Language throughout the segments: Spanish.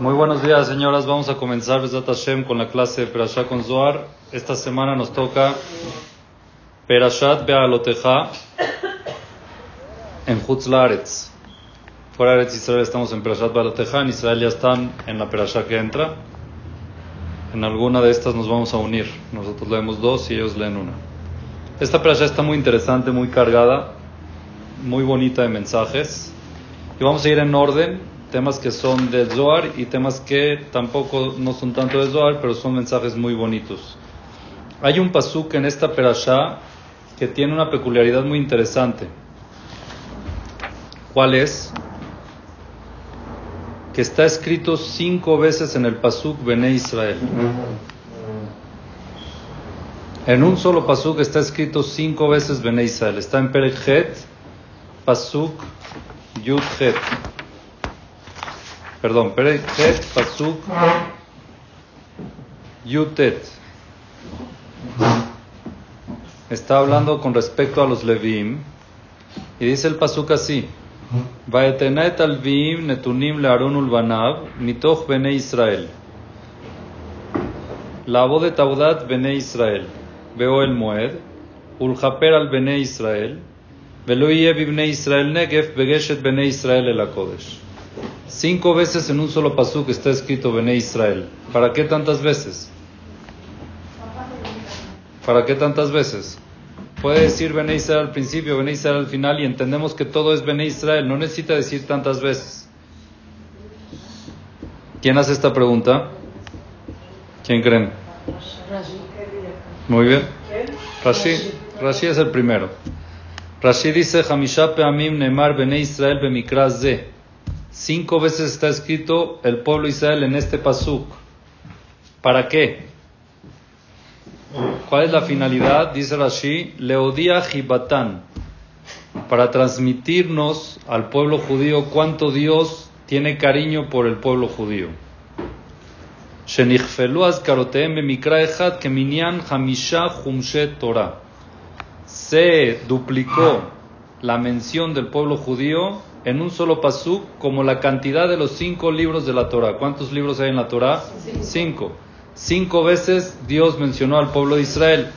Muy buenos días, señoras. Vamos a comenzar Besat Hashem con la clase de Perashat con Zohar. Esta semana nos toca Perashat Be'aloteja en Chutz Laaretz. Fuera de Israel estamos en Perashat Be'aloteja, en Israel ya están en la Perashat que entra. En alguna de estas nos vamos a unir. Nosotros leemos dos y ellos leen una. Esta Perashat está muy interesante, muy cargada, muy bonita de mensajes. Y vamos a ir en orden temas que son de Zohar y temas que tampoco no son tanto de Zohar, pero son mensajes muy bonitos. Hay un pasuk en esta perashá que tiene una peculiaridad muy interesante. ¿Cuál es? Que está escrito cinco veces en el pasuk Bene Israel. En un solo pasuk está escrito cinco veces Bene Israel. Está en Perechet, pasuk Yud Het perdón, Perechet Pasuk Yutet. Está hablando con respecto a los Levim y dice el Pasuk así: Vaetenet alvim netunim learon ulbanav mitoch bene Israel. La voz de Taudat bene Israel. Veo el Moed, uljaper al bene Israel, veloye bibne Israel negev begeshet bene Israel el Akodesh. Cinco veces en un solo pasuk está escrito Bene Israel. ¿Para qué tantas veces? ¿Para qué tantas veces? Puede decir Bene Israel al principio, Bene Israel al final y entendemos que todo es Bene Israel. No necesita decir tantas veces. ¿Quién hace esta pregunta? ¿Quién creen? Muy bien. Rashi. Rashi es el primero. Rashi dice, Hamisha Peamim Nemar Bene Israel Bemikraz Cinco veces está escrito el pueblo Israel en este pasuk. ¿Para qué? ¿Cuál es la finalidad? Dice Rashi, Leodia Jibatán, para transmitirnos al pueblo judío cuánto Dios tiene cariño por el pueblo judío. Se duplicó la mención del pueblo judío en un solo pasuk como la cantidad de los cinco libros de la Torah. ¿Cuántos libros hay en la Torah? Cinco. Cinco veces Dios mencionó al pueblo de Israel.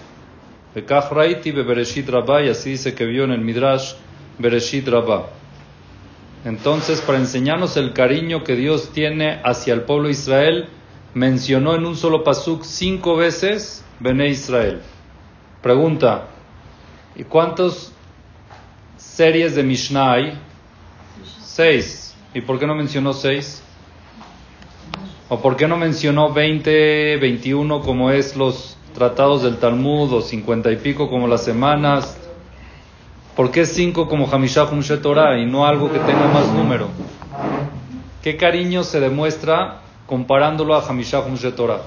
y así dice que vio en el Midrash Bereshit Rabbah. Entonces, para enseñarnos el cariño que Dios tiene hacia el pueblo de Israel, mencionó en un solo pasuk cinco veces Bene Israel. Pregunta, ¿y cuántas series de Mishnah? Seis. ¿Y por qué no mencionó seis? ¿O por qué no mencionó 20, 21 como es los tratados del Talmud o 50 y pico como las semanas? ¿Por qué cinco como Hamishah Humshe Torah y no algo que tenga más número? ¿Qué cariño se demuestra comparándolo a Hamishah Humshe Torah?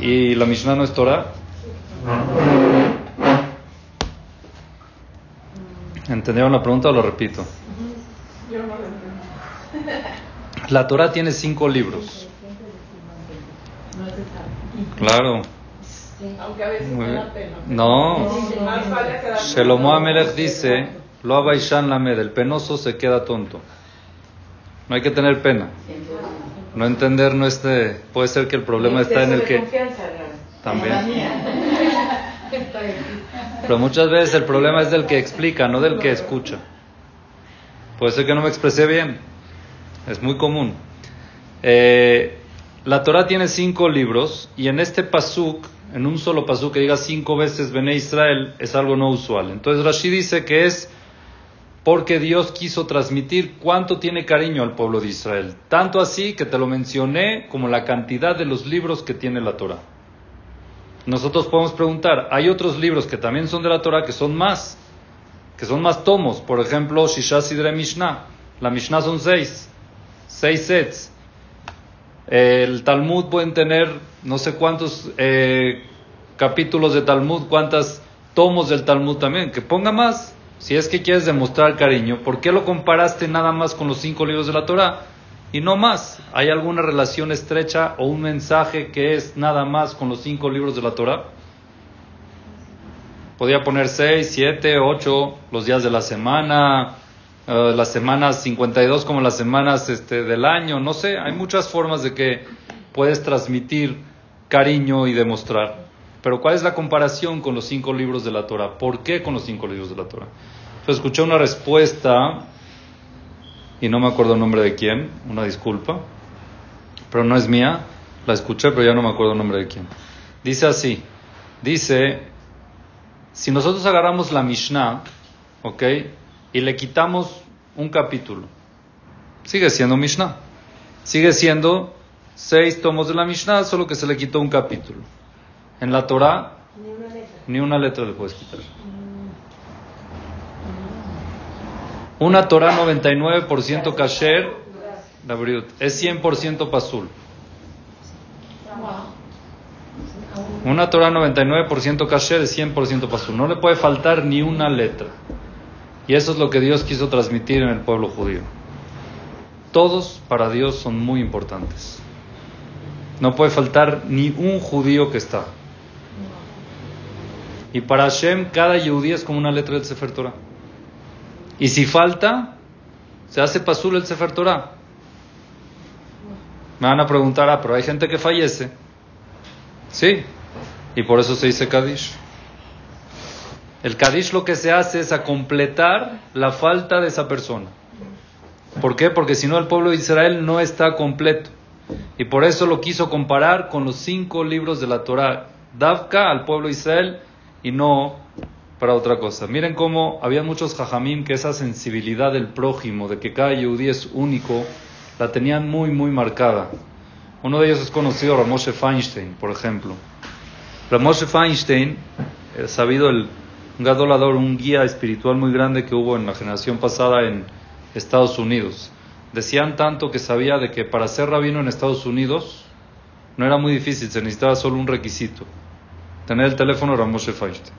¿Y, ¿Y la Mishnah no es Torah? ¿Entendieron la pregunta o lo repito? La Torah tiene cinco libros. Claro. Aunque a veces No. Shelomo Amelech dice, lo abaishan lamed, el penoso se queda tonto. No hay que tener pena. No entender no este, puede ser que el problema está en el que también. Pero muchas veces el problema es del que explica, no del que escucha. Puede ser que no me expresé bien. Es muy común. Eh, la Torah tiene cinco libros y en este pasuk, en un solo pasuk que diga cinco veces Bene Israel, es algo no usual. Entonces Rashi dice que es porque Dios quiso transmitir cuánto tiene cariño al pueblo de Israel. Tanto así que te lo mencioné como la cantidad de los libros que tiene la Torah nosotros podemos preguntar, hay otros libros que también son de la Torah que son más, que son más tomos, por ejemplo, Shisha Sidre Mishnah, la Mishnah son seis, seis sets. El Talmud pueden tener no sé cuántos eh, capítulos de Talmud, cuántos tomos del Talmud también, que ponga más. Si es que quieres demostrar cariño, ¿por qué lo comparaste nada más con los cinco libros de la Torah? Y no más. ¿Hay alguna relación estrecha o un mensaje que es nada más con los cinco libros de la Torah? Podía poner seis, siete, ocho, los días de la semana, eh, las semanas 52 como las semanas este, del año, no sé, hay muchas formas de que puedes transmitir cariño y demostrar. Pero ¿cuál es la comparación con los cinco libros de la Torah? ¿Por qué con los cinco libros de la Torah? Entonces escuché una respuesta, y no me acuerdo el nombre de quién, una disculpa, pero no es mía, la escuché, pero ya no me acuerdo el nombre de quién. Dice así, dice, si nosotros agarramos la Mishnah, ¿ok? Y le quitamos un capítulo, sigue siendo Mishnah, sigue siendo seis tomos de la Mishnah, solo que se le quitó un capítulo. En la Torah, ni una letra, le puedes quitar. Una Torah 99% kasher, es 100% pasul. Una Torah 99% kasher es 100% pasul. No le puede faltar ni una letra. Y eso es lo que Dios quiso transmitir en el pueblo judío. Todos para Dios son muy importantes. No puede faltar ni un judío que está. Y para Hashem, cada Yehudí es como una letra del Sefer Torah. Y si falta, se hace pasul el Sefer Torah. Me van a preguntar, ah, pero hay gente que fallece. Sí, y por eso se dice Kadish. El Kadish lo que se hace es a completar la falta de esa persona. ¿Por qué? Porque si no el pueblo de Israel no está completo. Y por eso lo quiso comparar con los cinco libros de la Torah. Davka al pueblo de Israel y no para otra cosa. Miren cómo había muchos jajamim que esa sensibilidad del prójimo, de que cada yudí es único, la tenían muy, muy marcada. Uno de ellos es conocido, Ramoshe Feinstein, por ejemplo. Ramoshe Feinstein, eh, sabido el un gadolador, un guía espiritual muy grande que hubo en la generación pasada en Estados Unidos. Decían tanto que sabía de que para ser rabino en Estados Unidos no era muy difícil, se necesitaba solo un requisito tener el teléfono era Moshe Feinstein.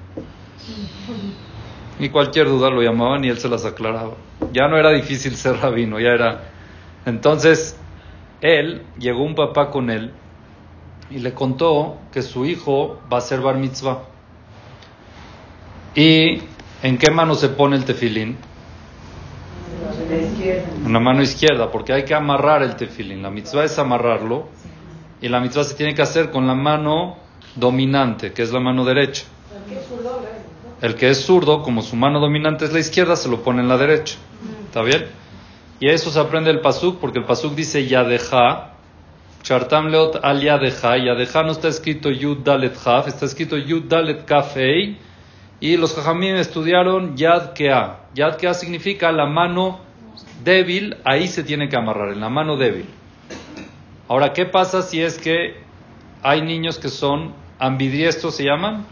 Y cualquier duda lo llamaban y él se las aclaraba. Ya no era difícil ser rabino, ya era. Entonces, él, llegó un papá con él y le contó que su hijo va a ser bar mitzvah. ¿Y en qué mano se pone el tefilín? En la mano izquierda, porque hay que amarrar el tefilín. La mitzvah es amarrarlo y la mitzvah se tiene que hacer con la mano dominante, que es la mano derecha. El que es zurdo, como su mano dominante es la izquierda, se lo pone en la derecha. ¿Está bien? Y eso se aprende el pasuk, porque el pasuk dice yadeja, chartam leot al yadeja, yadeja no está escrito yud dalet haf, está escrito yud dalet kafei, y los jajamim estudiaron yad kea. Yad kea significa la mano débil, ahí se tiene que amarrar, en la mano débil. Ahora, ¿qué pasa si es que hay niños que son ambidiestros se llaman,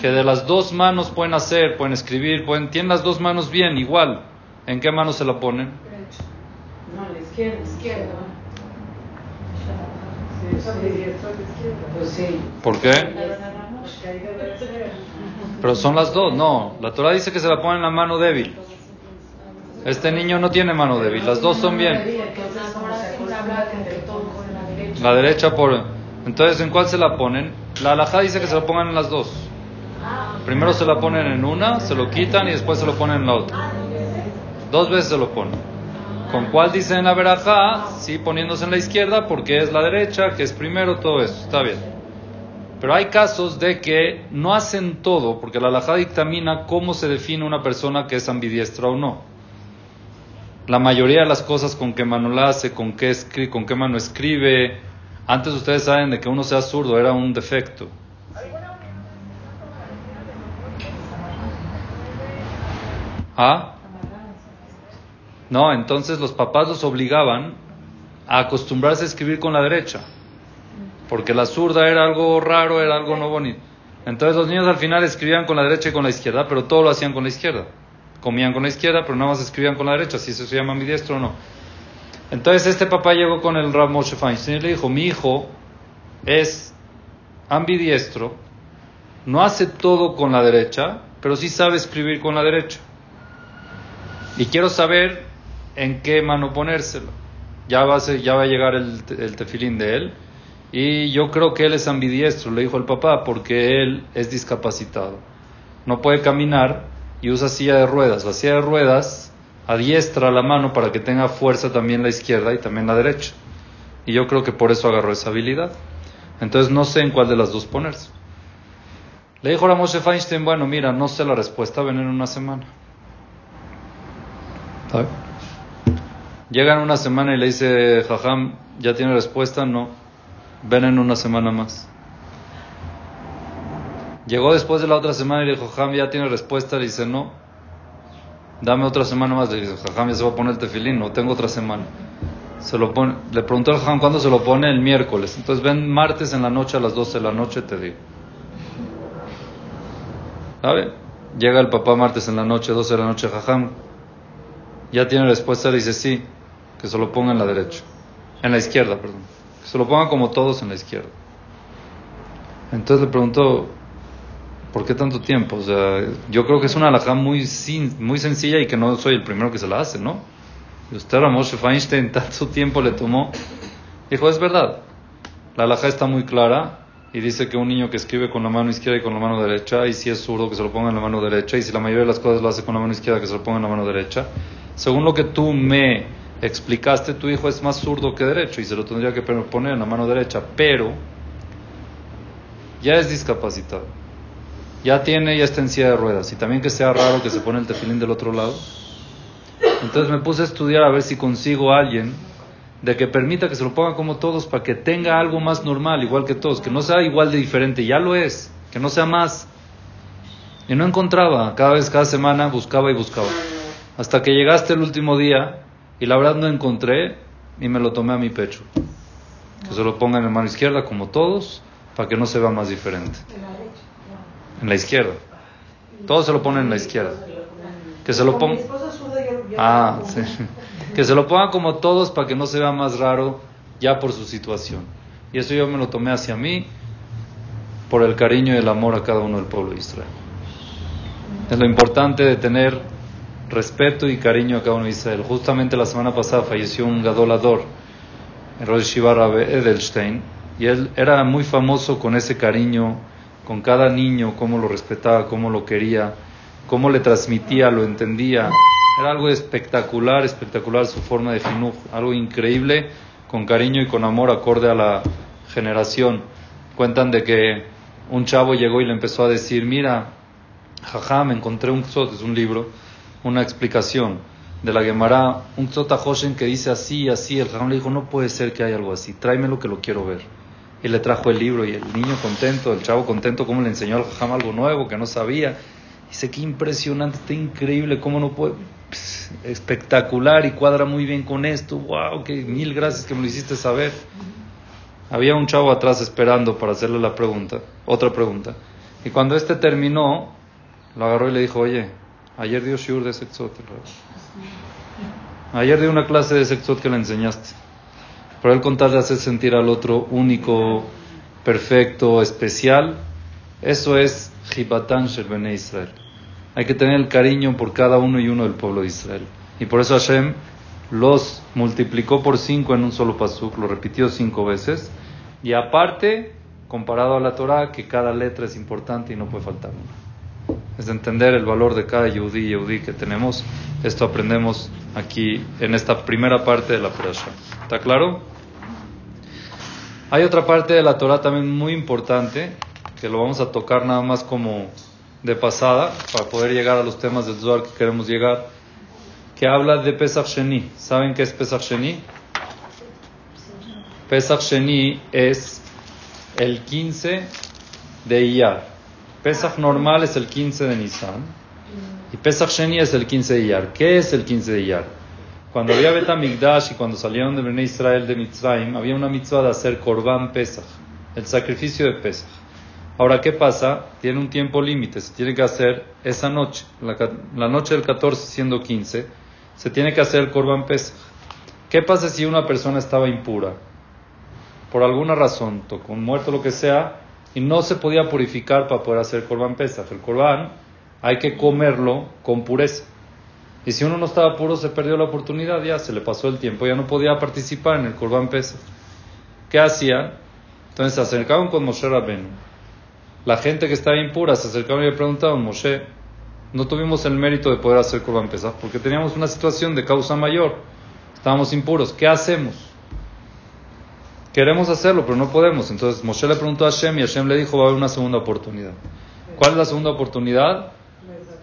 que de las dos manos pueden hacer, pueden escribir, pueden, tienen las dos manos bien, igual. ¿En qué mano se la ponen? No, la izquierda. izquierda. Pues ¿Por qué? Pero son las dos, no. La Torah dice que se la pone en la mano débil. Este niño no tiene mano débil, las dos son bien. La derecha por... Entonces, ¿en cuál se la ponen? La alajá dice que se lo pongan en las dos. Primero se la ponen en una, se lo quitan y después se lo ponen en la otra. Dos veces se lo ponen. ¿Con cuál dice en la verajá? Sí, poniéndose en la izquierda porque es la derecha, que es primero, todo eso. Está bien. Pero hay casos de que no hacen todo, porque la alajá dictamina cómo se define una persona que es ambidiestra o no. La mayoría de las cosas con qué mano la hace, con qué, con qué mano escribe, antes ustedes saben de que uno sea zurdo era un defecto. ¿Ah? No, entonces los papás los obligaban a acostumbrarse a escribir con la derecha, porque la zurda era algo raro, era algo no bonito. Entonces los niños al final escribían con la derecha y con la izquierda, pero todo lo hacían con la izquierda. Comían con la izquierda, pero nada más escribían con la derecha, si se llama mi diestro o no. Entonces este papá llegó con el Rav Moshe Feinstein y le dijo, mi hijo es ambidiestro, no hace todo con la derecha, pero sí sabe escribir con la derecha. Y quiero saber en qué mano ponérselo. Ya va a, ya va a llegar el, tefilín de él. Y yo creo que él es ambidiestro, le dijo el papá, porque él es discapacitado. No puede caminar y usa silla de ruedas. La silla de ruedas adiestra la mano para que tenga fuerza también la izquierda y también la derecha. Y yo creo que por eso agarró esa habilidad. Entonces no sé en cuál de las dos ponerse. Le dijo a Moshe Feinstein, bueno, mira, no sé la respuesta, ven en una semana. Llega en una semana y le dice, Jajam, ¿ya tiene respuesta? No. Ven en una semana más. Llegó después de la otra semana y le dijo, Jajam, ¿ya tiene respuesta? Le dice, no. Dame otra semana más. Le dice, Jajam, ya se va a poner el tefilín, no tengo otra semana. Se lo pone, le preguntó al Jajam cuándo se lo pone, el miércoles. Entonces ven martes en la noche a las 12 de la noche, te digo. ¿Sabe? Llega el papá martes en la noche, 12 de la noche, Jajam. Ya tiene respuesta, dice, sí que se lo ponga en la derecha, en la izquierda, perdón, que se lo ponga como todos en la izquierda. Entonces le preguntó, ¿por qué tanto tiempo? O sea, yo creo que es una alhaja muy, muy sencilla y que no soy el primero que se la hace, ¿no? Y usted, Moshe Feinstein, tanto tiempo le tomó. Dijo, es verdad, la alhaja está muy clara y dice que un niño que escribe con la mano izquierda y con la mano derecha, y si es zurdo, que se lo ponga en la mano derecha, y si la mayoría de las cosas lo hace con la mano izquierda, que se lo ponga en la mano derecha. Según lo que tú me explicaste, tu hijo es más zurdo que derecho y se lo tendría que poner en la mano derecha, pero ya es discapacitado, ya tiene, ya está en silla de ruedas y también que sea raro que se pone el tefilín del otro lado. Entonces me puse a estudiar a ver si consigo a alguien de que permita que se lo ponga como todos para que tenga algo más normal, igual que todos, que no sea igual de diferente, ya lo es, que no sea más. Y no encontraba, cada vez, cada semana buscaba y buscaba. Hasta que llegaste el último día y la verdad no encontré y me lo tomé a mi pecho. Que se lo ponga en la mano izquierda como todos, para que no se vea más diferente. En la izquierda. Todos se lo ponen en la izquierda. Que se lo ponga. Ah, sí. Que se lo ponga como todos para que no se vea más raro ya por su situación. Y eso yo me lo tomé hacia mí por el cariño y el amor a cada uno del pueblo de Israel. Es lo importante de tener respeto y cariño a cada uno de Israel. Justamente la semana pasada falleció un gadolador, el Rosh Edelstein, y él era muy famoso con ese cariño, con cada niño, cómo lo respetaba, cómo lo quería, cómo le transmitía, lo entendía. Era algo espectacular, espectacular su forma de finuj, algo increíble, con cariño y con amor acorde a la generación. Cuentan de que un chavo llegó y le empezó a decir, mira, jaja, me encontré un es un libro, una explicación de la Gemara, un Tzota Hoshen que dice así, así. El Jajam le dijo, no puede ser que haya algo así, tráemelo que lo quiero ver. Y le trajo el libro y el niño contento, el chavo contento, cómo le enseñó al Jajam algo nuevo que no sabía. Dice, qué impresionante, está increíble, cómo no puede... espectacular y cuadra muy bien con esto. Wow, que mil gracias que me lo hiciste saber. Había un chavo atrás esperando para hacerle la pregunta, otra pregunta. Y cuando este terminó, lo agarró y le dijo, oye, Ayer dio shiur de sexot. Ayer dio una clase de sexot que le enseñaste. Pero él contar de hacer sentir al otro único, perfecto, especial, eso es Jibatan Sherbene Israel. Hay que tener el cariño por cada uno y uno del pueblo de Israel. Y por eso Hashem los multiplicó por cinco en un solo pasuk, lo repitió cinco veces. Y aparte, comparado a la Torah, que cada letra es importante y no puede faltar una es entender el valor de cada yudí y yudí que tenemos. Esto aprendemos aquí en esta primera parte de la Perasha. ¿Está claro? Hay otra parte de la Torah también muy importante que lo vamos a tocar nada más como de pasada para poder llegar a los temas del Zohar que queremos llegar, que habla de Pesach Sheni. ¿Saben qué es Pesach Sheni? Pesach Sheni es el 15 de Iyar. Pesach normal es el 15 de Nisan y Pesach Sheni es el 15 de Iyar. ¿Qué es el 15 de Iyar? Cuando había Betamigdash y cuando salieron de Bnei Israel de Mitzrayim, había una mitzvah de hacer Korban Pesach, el sacrificio de Pesach. Ahora, ¿qué pasa? Tiene un tiempo límite, se tiene que hacer esa noche, la, noche del 14 siendo 15, se tiene que hacer Korban Pesach. ¿Qué pasa si una persona estaba impura? Por alguna razón, tocó un muerto, lo que sea, y no se podía purificar para poder hacer Corban Pesach. El Corban hay que comerlo con pureza. Y si uno no estaba puro, se perdió la oportunidad, ya se le pasó el tiempo, ya no podía participar en el Corban Pesach. ¿Qué hacían? Entonces se acercaban con Moshe Rabenu. La gente que estaba impura se acercaban y le preguntaban, Moshe, no tuvimos el mérito de poder hacer Corban Pesach porque teníamos una situación de causa mayor. Estábamos impuros. ¿Qué hacemos? Queremos hacerlo, pero no podemos. Entonces Moshe le preguntó a Hashem y Hashem le dijo, va a haber una segunda oportunidad. ¿Cuál es la segunda oportunidad?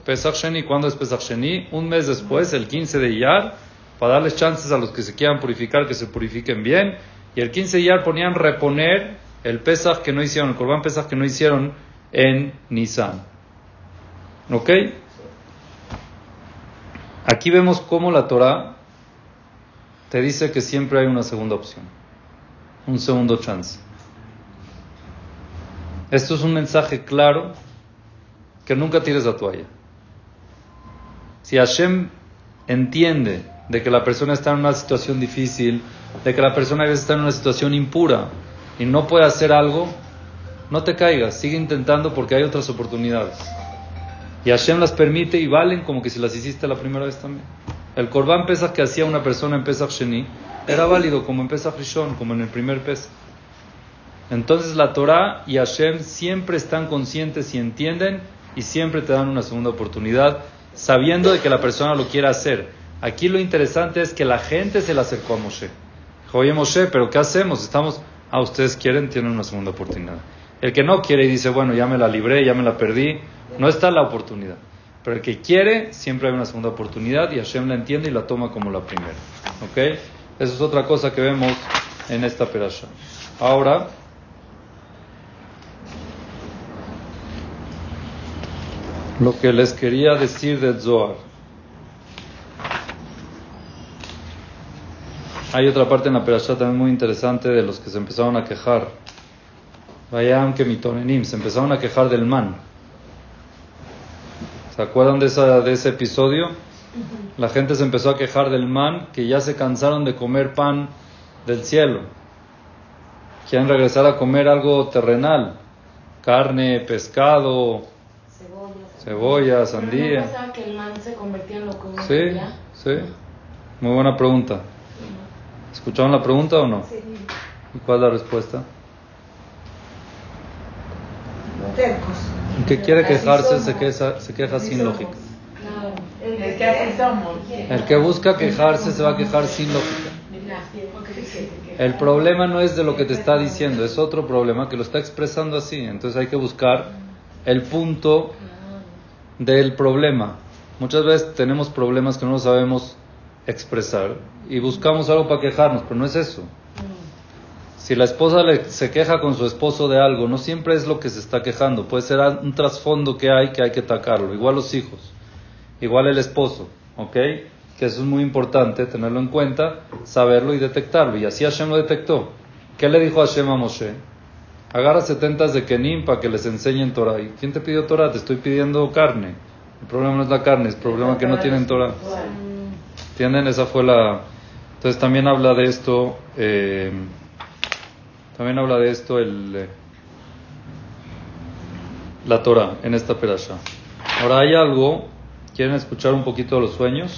Pesach Sheni. ¿Cuándo es Pesach Sheni? Un mes después, el 15 de Iyar, para darles chances a los que se quieran purificar, que se purifiquen bien. Y el 15 de Iyar ponían reponer el Pesach que no hicieron, el Corban Pesach que no hicieron en Nisan. ¿Ok? Aquí vemos cómo la Torah te dice que siempre hay una segunda opción, un segundo chance. Esto es un mensaje claro que nunca tires la toalla. Si Hashem entiende de que la persona está en una situación difícil, de que la persona está en una situación impura y no puede hacer algo, no te caigas, sigue intentando porque hay otras oportunidades. Y Hashem las permite y valen como que si las hiciste la primera vez también. El Corban Pesach que hacía una persona en Pesach Sheni era válido como en Pesach Rishon, como en el primer Pesach. Entonces la Torah y Hashem siempre están conscientes y entienden y siempre te dan una segunda oportunidad, sabiendo de que la persona lo quiere hacer. Aquí lo interesante es que la gente se le acercó a Moshe. Dijo, oye Moshe, pero ¿qué hacemos? Estamos, ah, ustedes quieren, tienen una segunda oportunidad. El que no quiere y dice, bueno, ya me la libré, ya me la perdí, no está la oportunidad. Pero el que quiere, siempre hay una segunda oportunidad y Hashem la entiende y la toma como la primera. ¿Ok? Eso es otra cosa que vemos en esta perasha. Ahora, lo que les quería decir de Zohar. Hay otra parte en la perasha también muy interesante de los que se empezaron a quejar Vayam que mitonenim, se empezaron a quejar del man. ¿Se acuerdan de, esa, de ese episodio? La gente se empezó a quejar del man, que ya se cansaron de comer pan del cielo. Quieren regresar a comer algo terrenal, carne, pescado, cebolla, sandía. ¿No que el man se convirtió en lo que uno Sí, quería? sí. Muy buena pregunta. ¿Escucharon la pregunta o no? Sí. ¿Y cuál es la respuesta? tercos. El que quiere quejarse se queja, se queja sin lógica. Claro. Es que así somos. El que busca quejarse se va a quejar sin lógica. El problema no es de lo que te está diciendo, es otro problema que lo está expresando así. Entonces hay que buscar el punto del problema. Muchas veces tenemos problemas que no sabemos expresar y buscamos algo para quejarnos, pero no es eso. Si la esposa le- se queja con su esposo de algo, no siempre es lo que se está quejando, puede ser un trasfondo que hay que hay que atacarlo. Igual los hijos, igual el esposo, ¿ok? Que eso es muy importante, tenerlo en cuenta, saberlo y detectarlo. Y así Hashem lo detectó. ¿Qué le dijo Hashem a Moshe? Agarra setentas de Kenim para que les enseñen Torah. ¿Y quién te pidió Torah? Te estoy pidiendo carne. El problema no es la carne, es el problema que no tienen Torah. ¿Entienden? Esa fue la... Entonces también habla de esto, eh, también habla de esto el, eh, la Torah en esta perasha. Ahora hay algo, ¿quieren escuchar un poquito de los sueños?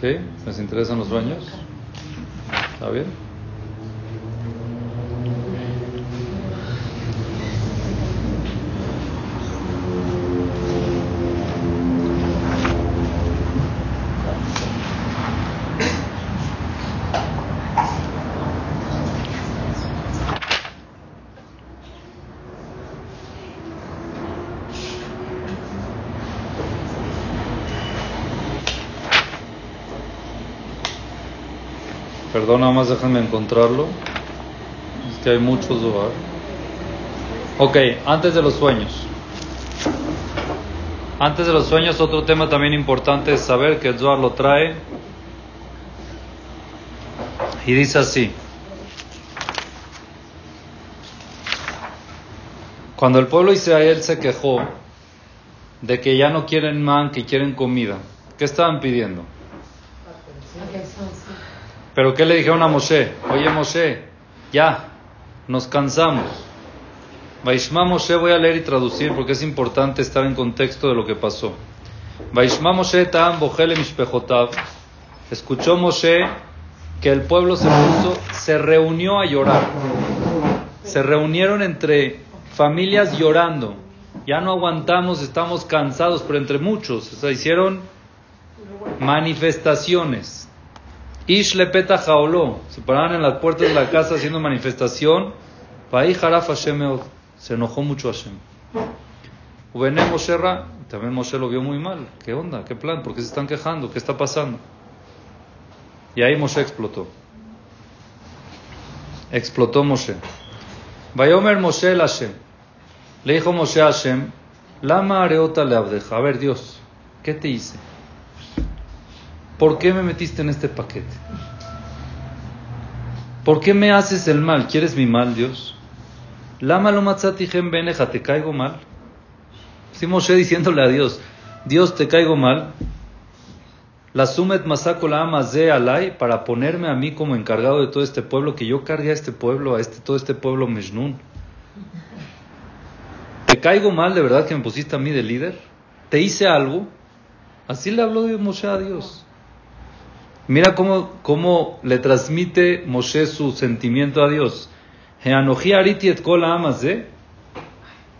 ¿Sí? ¿Les interesan los sueños? ¿Está bien? Perdón, nada más déjenme encontrarlo. Es que hay muchos Zohar. Ok, antes de los sueños. Antes de los sueños, otro tema también importante es saber que el Zohar lo trae. Y dice así. Cuando el pueblo de Israel se quejó de que ya no quieren man, que quieren comida, ¿qué estaban pidiendo? Pero ¿qué le dijeron a Moshe? Oye Moshe, ya, nos cansamos. Vaishma Moshe voy a leer y traducir porque es importante estar en contexto de lo que pasó. Vaishma Moshe Mishpejotav. Escuchó Moshe que el pueblo se puso, se reunió a llorar. Se reunieron entre familias llorando. ya no aguantamos, estamos cansados, pero entre muchos, o sea, hicieron manifestaciones. Ish lepeta jaoló, se paraban en las puertas de la casa haciendo manifestación. Ahí Haraf Hashem se enojó mucho Hashem. Ubené Moshe también Moshe lo vio muy mal. ¿Qué onda? ¿Qué plan? ¿Por qué se están quejando? ¿Qué está pasando? Y ahí Moshe explotó. Explotó Moshe. Vayomer Moshe el Hashem. Le dijo Moshe a Hashem, Lama areota le abdeja. A ver, Dios, ¿qué te hice? ¿Por qué me metiste en este paquete? ¿Por qué me haces el mal? ¿Quieres mi mal, Dios? Lama lo matzati beneja, ¿te caigo mal? Sí, Moshe diciéndole a Dios, Dios, te caigo mal. La sumet masako la de alay para ponerme a mí como encargado de todo este pueblo, que yo cargue a este pueblo, a este, todo este pueblo Mejnun. ¿Te caigo mal de verdad que me pusiste a mí de líder? ¿Te hice algo? Así le habló Moshe a Dios. Mira cómo, cómo le transmite Moshe su sentimiento a Dios.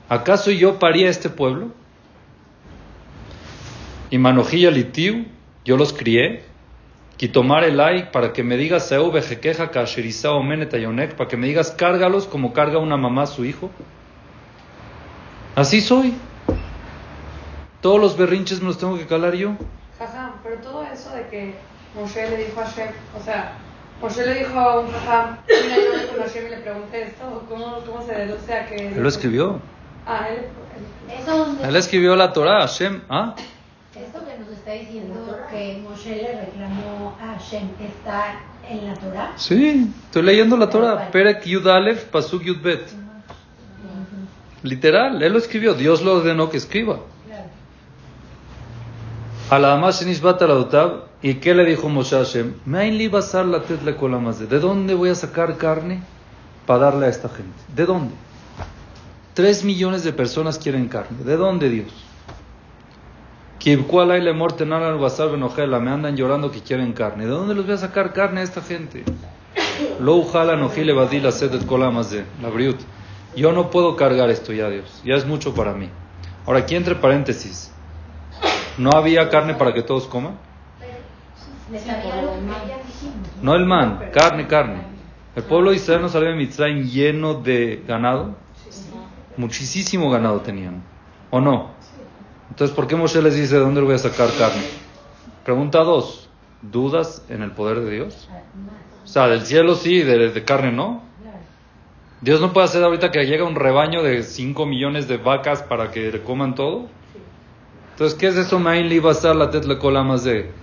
¿Acaso yo paría este pueblo? Y manojía litiu, yo los crié. Quitomar el ay para que me digas para que me digas cárgalos como carga una mamá a su hijo. Así soy. Todos los berrinches me los tengo que calar yo. Jaja, pero todo eso de que Moshe le dijo a Hashem, o sea, Moshe le dijo a un jajam, mira, yo me con Hashem y le pregunté esto, ¿cómo, cómo se deduce a que... Él lo escribió. Ah, él... Eso, Él escribió la Torah, Hashem, ¿ah? Esto que nos está diciendo que Moshe le reclamó a Hashem está en la Torah. Sí, estoy leyendo la Torah. Perek Yud Aleph, Pasuk Yud Bet. Literal, él lo escribió. Dios lo ordenó que escriba. A la la ¿Y qué le dijo Moshe Hashem? ¿De dónde voy a sacar carne para darle a esta gente? ¿De dónde? Tres millones de personas quieren carne. ¿De dónde, Dios? Me andan llorando que quieren carne. ¿De dónde les voy a sacar carne a esta gente? Yo no puedo cargar esto ya, Dios. Ya es mucho para mí. Ahora, aquí entre paréntesis. ¿No había carne para que todos coman? No el man, carne, carne. El pueblo de Israel no salió de Mitzrayim lleno de ganado. Muchísimo ganado tenían. ¿O no? Entonces, ¿por qué Moshe les dice de dónde voy a sacar carne? Pregunta dos. ¿Dudas en el poder de Dios? O sea, del cielo sí, de, de carne no. Dios no puede hacer ahorita que llegue un rebaño de 5 millones de vacas para que coman todo. Entonces, ¿qué es eso? Main la tetle más de.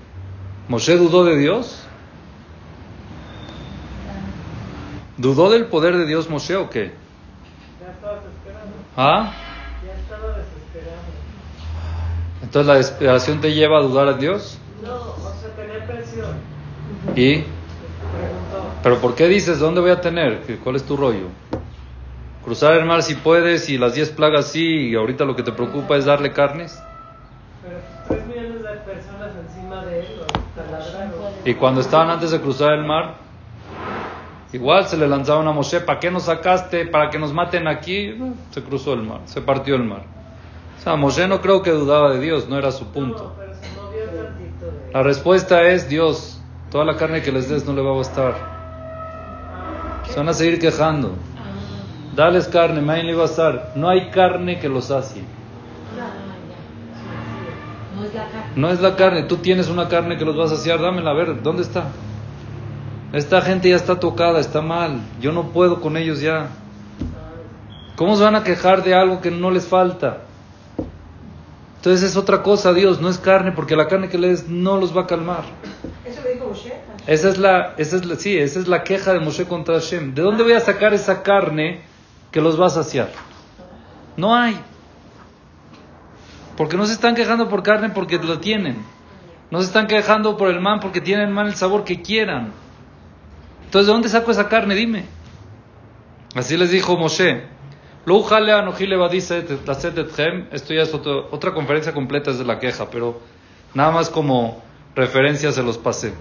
¿Moshe dudó de Dios? ¿Dudó del poder de Dios Moshe o qué? Ya estaba desesperado. ¿Ah? Ya estaba desesperado. Entonces, ¿la desesperación te lleva a dudar a Dios? No, o sea, tenía presión. ¿Y? ¿Pero por qué dices, dónde voy a tener? ¿Cuál es tu rollo? Cruzar el mar si puedes y las 10 plagas sí, y ahorita lo que te preocupa es darle carnes. Y cuando estaban antes de cruzar el mar, igual se le lanzaron a Moshe, ¿para qué nos sacaste? ¿Para que nos maten aquí? Se cruzó el mar, se partió el mar. O sea, Moshe no creo que dudaba de Dios, no era su punto. La respuesta es, Dios, toda la carne que les des no le va a bastar. Se van a seguir quejando. Dales carne, me le va a estar. No hay carne que los No es la carne, tú tienes una carne que los vas a saciar, dámela a ver, ¿dónde está? Esta gente ya está tocada, está mal, yo no puedo con ellos ya. ¿Cómo se van a quejar de algo que no les falta? Entonces es otra cosa, Dios, no es carne, porque la carne que les no los va a calmar. Eso lo dijo Moshe. Esa es la, esa es la, sí, esa es la queja de Moshe contra Hashem. ¿De dónde voy a sacar esa carne que los va a saciar? No hay. Porque no se están quejando por carne porque lo tienen. No se están quejando por el man porque tienen mal el sabor que quieran. Entonces, ¿de dónde saco esa carne? Dime. Así les dijo Moshe. Esto ya es otra conferencia completa, es de la queja, pero nada más como referencia se los pasé.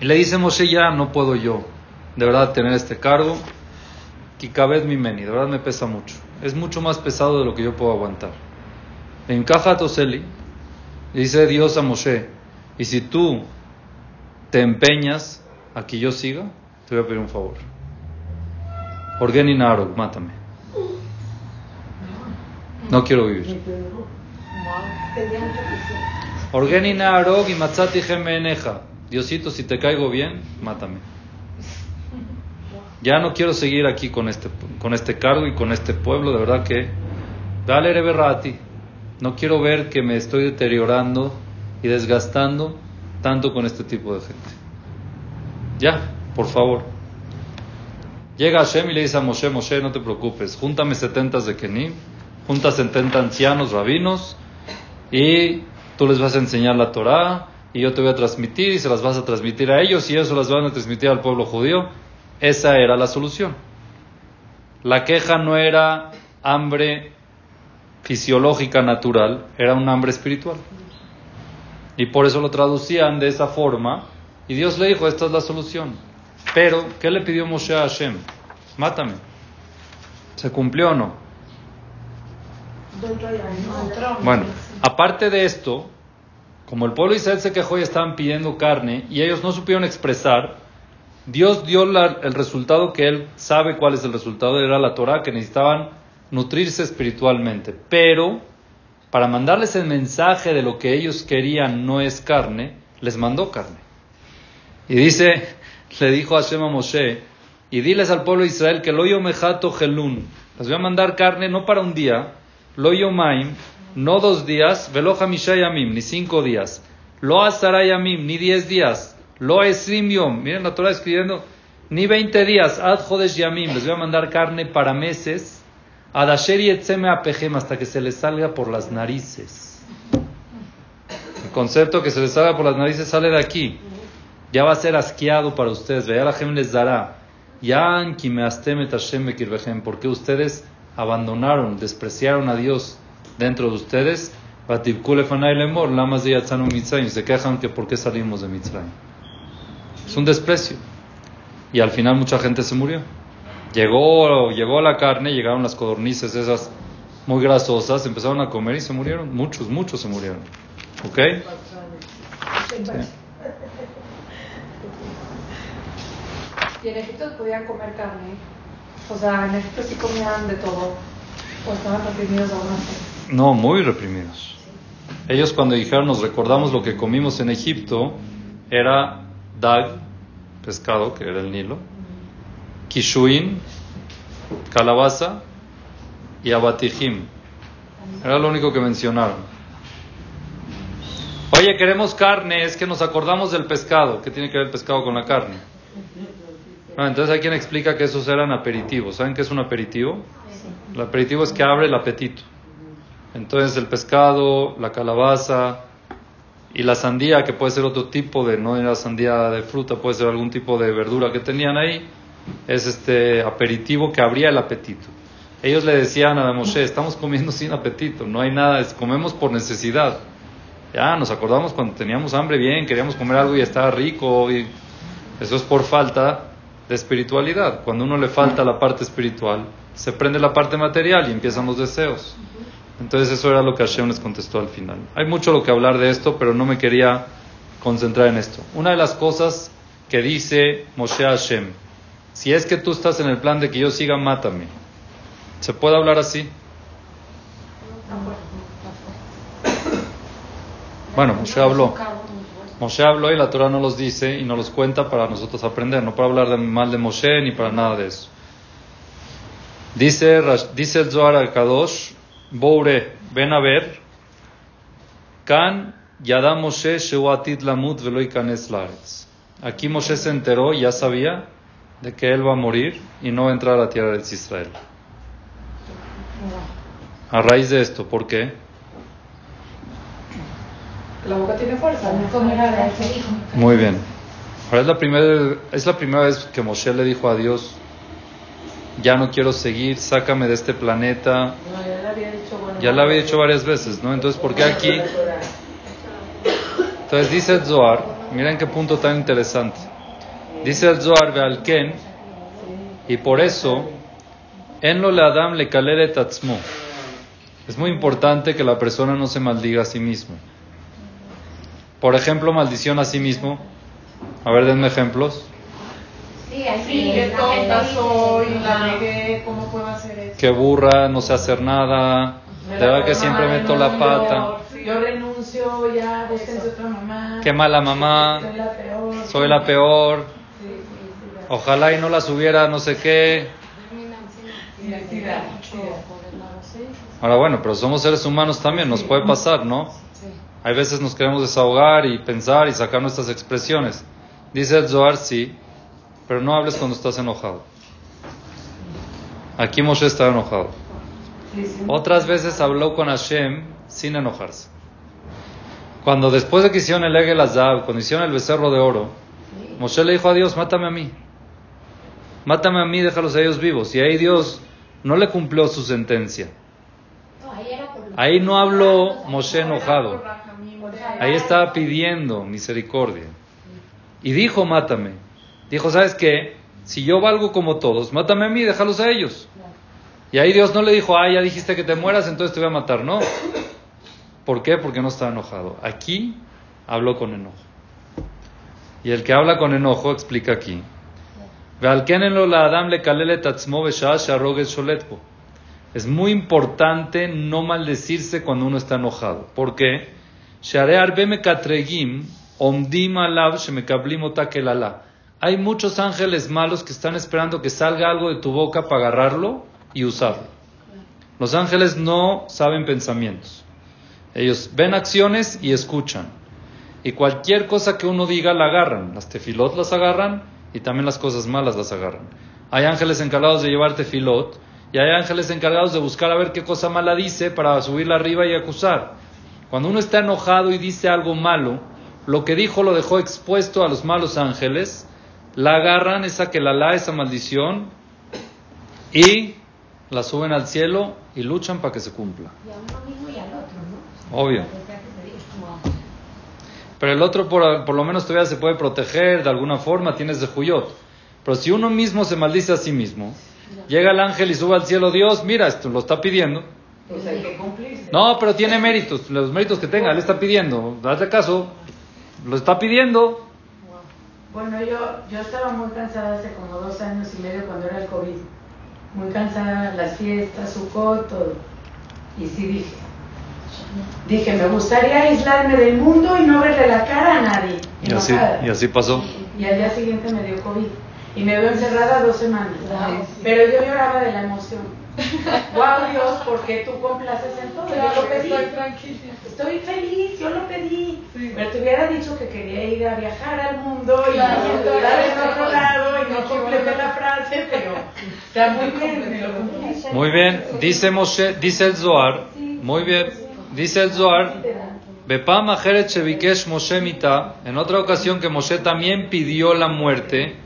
Y le dice Moshe, ya no puedo yo, de verdad, tener este cargo. Kikabed Mimeni, de verdad me pesa mucho. Es mucho más pesado de lo que yo puedo aguantar. En Caja Toseli, dice Dios a Moshe, y si tú te empeñas a que yo siga, te voy a pedir un favor. Organi Narog, mátame. No quiero vivir. Organi Narog y Matzati Gemeneja. Diosito, si te caigo bien, mátame. Ya no quiero seguir aquí con este, con este cargo y con este pueblo, de verdad que. Dale Reberrati. No quiero ver que me estoy deteriorando y desgastando tanto con este tipo de gente. Ya, por favor. Llega Hashem y le dice a Moshe, Moshe, no te preocupes, júntame 70 de Kenim, junta 70 ancianos, rabinos, y tú les vas a enseñar la Torah, y yo te voy a transmitir, y se las vas a transmitir a ellos, y eso las van a transmitir al pueblo judío. Esa era la solución. La queja no era hambre fisiológica natural, era un hambre espiritual. Y por eso lo traducían de esa forma. Y Dios le dijo, esta es la solución. Pero, ¿qué le pidió Moshe a Hashem? Mátame. ¿Se cumplió o no? Bueno, aparte de esto, como el pueblo de Israel se quejó y estaban pidiendo carne y ellos no supieron expresar, Dios dio el resultado que Él sabe cuál es el resultado, era la Torah, que necesitaban nutrirse espiritualmente. Pero, para mandarles el mensaje de lo que ellos querían no es carne, les mandó carne. Y dice, le dijo a Hashem a Moshe, y diles al pueblo de Israel que lo mejato gelun, les voy a mandar carne no para un día, lo yomaim, no dos días, velo yamim, ni cinco días, lo ni diez días, lo esrim miren la Torah escribiendo, ni veinte días, ad jodesh yamim, les voy a mandar carne para meses, ad asher yetzeme apejem, hasta que se les salga por las narices. El concepto que se les salga por las narices sale de aquí. Ya va a ser asqueado para ustedes. Vea la gem les dará. Yan kimeastem et Hashem bekirbehem. Porque ustedes abandonaron, despreciaron a Dios dentro de ustedes. Lamas. Se quejan que por qué salimos de Mitzrayim. Es un desprecio. Y al final mucha gente se murió. Llegó, llegó la carne, llegaron las codornices esas muy grasosas, empezaron a comer y se murieron. Muchos, muchos se murieron. ¿Ok? Sí. Y en Egipto podían comer carne. O sea, en Egipto sí comían de todo. O estaban reprimidos aún así. No, muy reprimidos. Ellos cuando dijeron nos recordamos lo que comimos en Egipto, era dag, pescado, que era el Nilo, kishuin, calabaza y abatijim. Era lo único que mencionaron. Oye, queremos carne, es que nos acordamos del pescado. ¿Qué tiene que ver el pescado con la carne? Ah, entonces hay quien explica que esos eran aperitivos. ¿Saben qué es un aperitivo? El aperitivo es que abre el apetito. Entonces el pescado, la calabaza y la sandía, que puede ser otro tipo de, no era sandía de fruta, puede ser algún tipo de verdura que tenían ahí, es este aperitivo que abría el apetito. Ellos le decían a Moshe, estamos comiendo sin apetito, no hay nada, comemos por necesidad. Ya nos acordamos cuando teníamos hambre bien, queríamos comer algo y estaba rico, y eso es por falta de espiritualidad. Cuando uno le falta la parte espiritual, se prende la parte material y empiezan los deseos. Entonces eso era lo que Hashem les contestó al final. Hay mucho lo que hablar de esto, pero no me quería concentrar en esto. Una de las cosas que dice Moshe Hashem, si es que tú estás en el plan de que yo siga, mátame. ¿Se puede hablar así? Bueno, Moshe habló. Moshe habló y la Torah no los dice y no los cuenta para nosotros aprender, no para hablar de- mal de Moshe ni para nada de eso. Dice, dice el Zohar al Kadosh, Boure, ven a ver, Kan Yada Moshe Sheuatit Lamut Velo Ikanes Laaretz. Aquí Moshe se enteró, ya sabía, de que él va a morir y no va a entrar a la tierra de Israel. A raíz de esto, ¿por qué? Muy bien. Ahora es la primera, es la primera vez que Moshe le dijo a Dios, ya no quiero seguir, sácame de este planeta. No, ya le había dicho, bueno. Ya lo había dicho varias veces, ¿no? Entonces, ¿por qué aquí? Entonces dice Zohar, miren qué punto tan interesante. Dice el Zohar Bealken, y por eso En lo le adam le kalele tatzmo. Es muy importante que la persona no se maldiga a sí mismo. Por ejemplo, maldición a sí mismo. A ver, denme ejemplos. Sí, Sí, que qué tonta soy, la regué, ¿cómo puedo hacer eso? Que burra, no sé hacer nada. Me De verdad la que siempre meto la novio, pata. Yo renuncio, ya, búsquense otra mamá. Qué mala mamá. Soy la peor. Soy la peor. Ojalá y no las hubiera, no sé qué. Ahora bueno, pero somos seres humanos también, nos puede pasar, ¿no? Hay veces nos queremos desahogar y pensar y sacar nuestras expresiones. Dice el Zohar, sí, pero no hables cuando estás enojado. Aquí Moshe estaba enojado. Otras veces habló con Hashem sin enojarse. Cuando después de que hicieron el Egel Azab, cuando hicieron el becerro de oro, Moshe le dijo a Dios, mátame a mí. Mátame a mí, déjalos a ellos vivos. Y ahí Dios no le cumplió su sentencia. Ahí no habló Moshe enojado. Ahí estaba pidiendo misericordia. Y dijo, mátame. Dijo, ¿sabes qué? Si yo valgo como todos, mátame a mí, déjalos a ellos. Y ahí Dios no le dijo, ah, ya dijiste que te mueras, entonces te voy a matar. No. ¿Por qué? Porque no estaba enojado. Aquí habló con enojo. Y el que habla con enojo explica aquí. Es muy importante no maldecirse cuando uno está enojado. ¿Por qué? Hay muchos ángeles malos que están esperando que salga algo de tu boca para agarrarlo y usarlo. Los ángeles no saben pensamientos. Ellos ven acciones y escuchan. Y cualquier cosa que uno diga la agarran. Las tefilot las agarran y también las cosas malas las agarran. Hay ángeles encargados de llevar tefilot y hay ángeles encargados de buscar a ver qué cosa mala dice para subirla arriba y acusar. Cuando uno está enojado y dice algo malo, lo que dijo lo dejó expuesto a los malos ángeles, la agarran, esa que la la, esa maldición, y la suben al cielo y luchan para que se cumpla. Y a uno mismo y al otro, ¿no? Obvio. Que sea que se diga como- Pero el otro por, por lo menos todavía se puede proteger de alguna forma, tienes de juyot. Pero si uno mismo se maldice a sí mismo, llega el ángel y sube al cielo, Dios, mira, esto lo está pidiendo. Pues hay que cumplirse. No, pero tiene méritos, los méritos que tenga, él está pidiendo, date caso, lo está pidiendo. Bueno, yo, yo estaba muy cansada hace como dos años y medio cuando era el COVID. Muy cansada, las fiestas, su todo. Y sí dije, dije, me gustaría aislarme del mundo y no verle la cara a nadie. Y así, y así pasó. Y al día siguiente me dio COVID. Y me veo encerrada dos semanas. Pero yo lloraba de la emoción. Wow, Dios, ¿por qué tú complaces en todo? yo lo pedí. Estoy feliz, yo lo pedí. Pero te hubiera dicho que quería ir a viajar al mundo y Claro, estar en claro. otro lado y no completé la frase, pero está muy bien, me lo cumplí. Muy bien, dice Moshe, dice el Zohar, muy bien, dice el Zohar, Bepam Moshe en otra ocasión que Moshe también pidió la muerte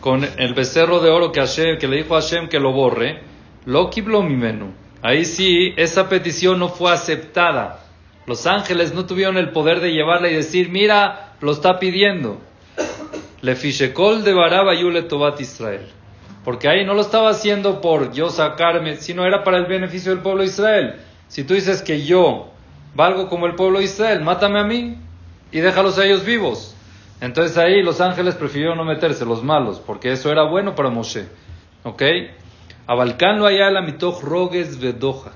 con el becerro de oro que, le dijo a Hashem que lo borre, lo kiblo mimenu. Ahí sí, esa petición no fue aceptada. Los ángeles no tuvieron el poder de llevarla y decir, mira, lo está pidiendo. Le fichekol de Baraba Yule Tobat Israel. Porque ahí no lo estaba haciendo por yo sacarme, sino era para el beneficio del pueblo de Israel. Si tú dices que yo valgo como el pueblo de Israel, mátame a mí y déjalos a ellos vivos. Entonces ahí los ángeles prefirieron no meterse, los malos, porque eso era bueno para Moshe. ¿Ok? Abalcán lo allá la mitoch rogues vedojak.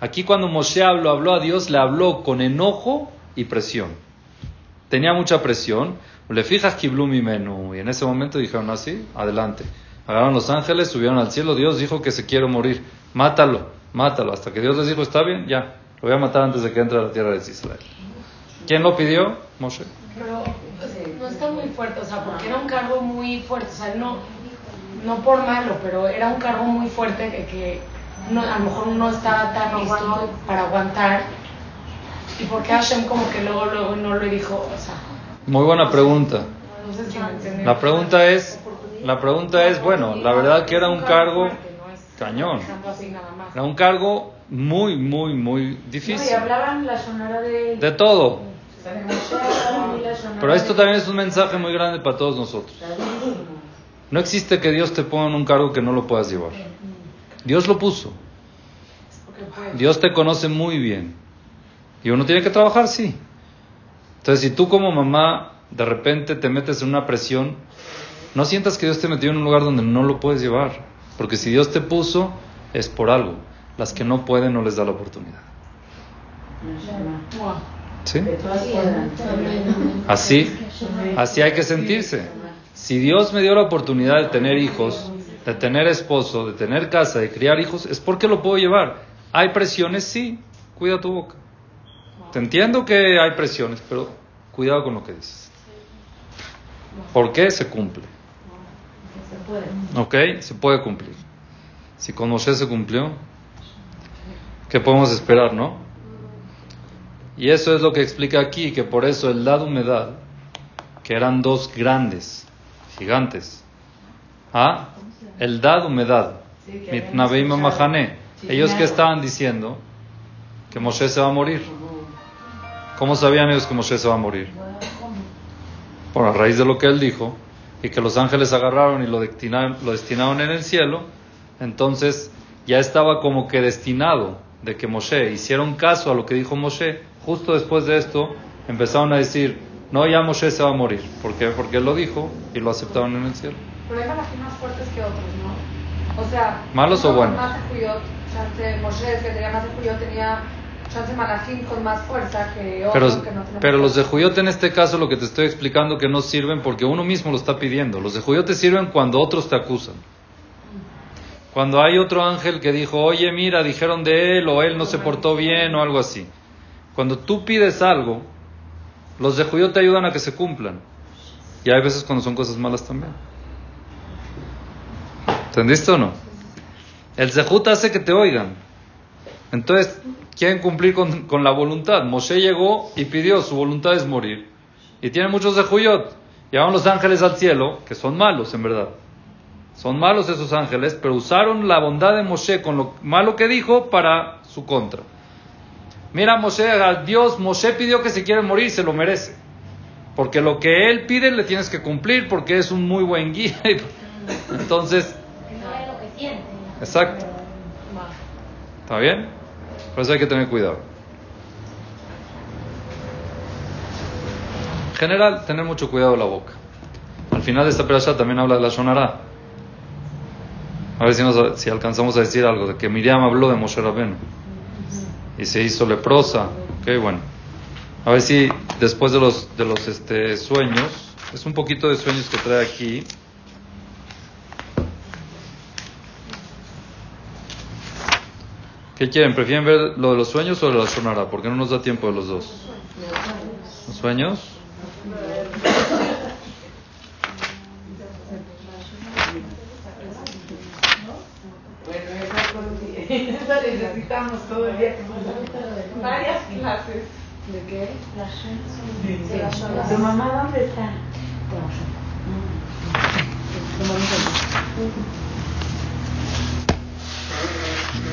Aquí cuando Moshe habló, habló a Dios, le habló con enojo y presión. Tenía mucha presión. Le fijas kiblum menú. Y en ese momento dijeron así, adelante. Agarraron los ángeles, subieron al cielo. Dios dijo que se quiere morir. Mátalo, mátalo. Hasta que Dios les dijo, está bien, ya. Lo voy a matar antes de que entre a la tierra de Israel. ¿Quién lo pidió? Moshe. Pero pues, no está muy fuerte, o sea, porque era un cargo muy fuerte, o sea, no, no por malo, pero era un cargo muy fuerte que, que no, a lo mejor no estaba tan listo para aguantar. ¿Y por qué Hashem como que luego, luego no le dijo, o sea, Muy buena pregunta. no sé si me entendieron? La pregunta es, la pregunta es, bueno, la verdad que era un cargo cañón. dejando así nada más. Era un cargo muy, muy, muy No, y difícil. hablaban la sonora de, De todo. Pero esto también es un mensaje muy grande para todos nosotros. No existe que Dios te ponga en un cargo que no lo puedas llevar. Dios lo puso. Dios te conoce muy bien. Y uno tiene que trabajar, sí. Entonces, si tú como mamá de repente te metes en una presión, no sientas que Dios te metió en un lugar donde no lo puedes llevar. Porque si Dios te puso, es por algo. Las que no pueden no les da la oportunidad. ¿Sí? Así, así hay que sentirse. Si Dios me dio la oportunidad de tener hijos, de tener esposo, de tener casa, de criar hijos, es porque lo puedo llevar. ¿Hay presiones? Sí. Cuida tu boca. Te entiendo que hay presiones, pero cuidado con lo que dices. ¿Por qué se cumple? ¿Ok? Se puede cumplir. Si con Moshe se cumplió, ¿qué podemos esperar, no? Y eso es lo que explica aquí, que por eso el dado humedad, que eran dos grandes, gigantes, ¿ah? El dado humedad, Mitnabeim Mahane, ellos que estaban diciendo que Moshe se va a morir. ¿Cómo sabían ellos que Moshe se va a morir? Por a raíz de lo que él dijo, y que los ángeles agarraron y lo destinaron, lo destinaron en el cielo, entonces ya estaba como que destinado de que Moshe hicieron caso a lo que dijo Moshe. Justo después de esto empezaron a decir, no, ya Moshe se va a morir. ¿Por qué? Porque él lo dijo y lo aceptaron en el cielo. Pero hay más fuertes que otros, ¿no? O sea, ¿malos o buenos? Más Moshe, que tenía más de tenía con más fuerza que otros pero, que no Pero los de Juyot en este caso, lo que te estoy explicando, que no sirven porque uno mismo lo está pidiendo. Los de Juyot te sirven cuando otros te acusan. Cuando hay otro ángel que dijo, oye, mira, dijeron de él, o él no se portó bien, o algo así. Cuando tú pides algo, los de Juyot te ayudan a que se cumplan. Y hay veces cuando son cosas malas también. ¿Entendiste o no? El Zehut hace que te oigan. Entonces, quieren cumplir con, la voluntad. Moshe llegó y pidió, su voluntad es morir. Y tiene muchos Zehuyot. Llevan los ángeles al cielo, que son malos en verdad. Son malos esos ángeles, pero usaron la bondad de Moshe con lo malo que dijo para su contra. Mira, Moshe, a Dios, Moshe pidió que se quiere morir, se lo merece. Porque lo que él pide le tienes que cumplir porque es un muy buen guía. Entonces, Exacto. ¿Está bien? Por eso hay que tener cuidado. En general, tener mucho cuidado la boca. Al final de esta perashá también habla de la sonará. A ver si, si alcanzamos a decir algo, de que Miriam habló de Moshe Rabenu y se hizo leprosa. Ok, bueno. A ver si después de los, de los este, sueños, es un poquito de sueños que trae aquí. ¿Qué quieren? ¿Prefieren ver lo de los sueños o de la sonara? Porque no nos da tiempo de los dos. ¿Los sueños? Eso necesitamos todo el día. Varias clases. ¿De qué? La ¿Tu mamá dónde está?